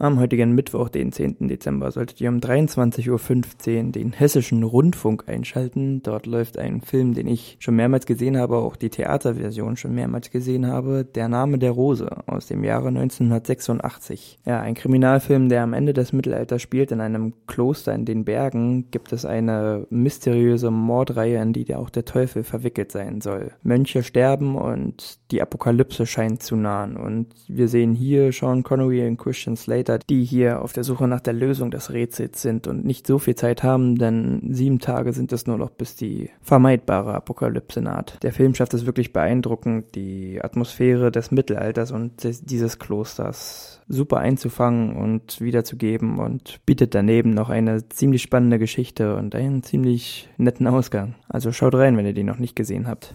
Am heutigen Mittwoch, den 10. Dezember, solltet ihr um 23.15 Uhr den Hessischen Rundfunk einschalten. Dort läuft ein Film, den ich schon mehrmals gesehen habe, auch die Theaterversion schon mehrmals gesehen habe, Der Name der Rose aus dem Jahre 1986. Ja, ein Kriminalfilm, der am Ende des Mittelalters spielt. In einem Kloster in den Bergen gibt es eine mysteriöse Mordreihe, in die auch der Teufel verwickelt sein soll. Mönche sterben und die Apokalypse scheint zu nahen. Und wir sehen hier Sean Connery und Christian Slater Mitarbeiter, die hier auf der Suche nach der Lösung des Rätsels sind und nicht so viel Zeit haben, denn sieben Tage sind es nur noch, bis die vermeidbare Apokalypse naht. Der Film schafft es wirklich beeindruckend, die Atmosphäre des Mittelalters und des, dieses Klosters super einzufangen und wiederzugeben und bietet daneben noch eine ziemlich spannende Geschichte und einen ziemlich netten Ausgang. Also schaut rein, wenn ihr die noch nicht gesehen habt.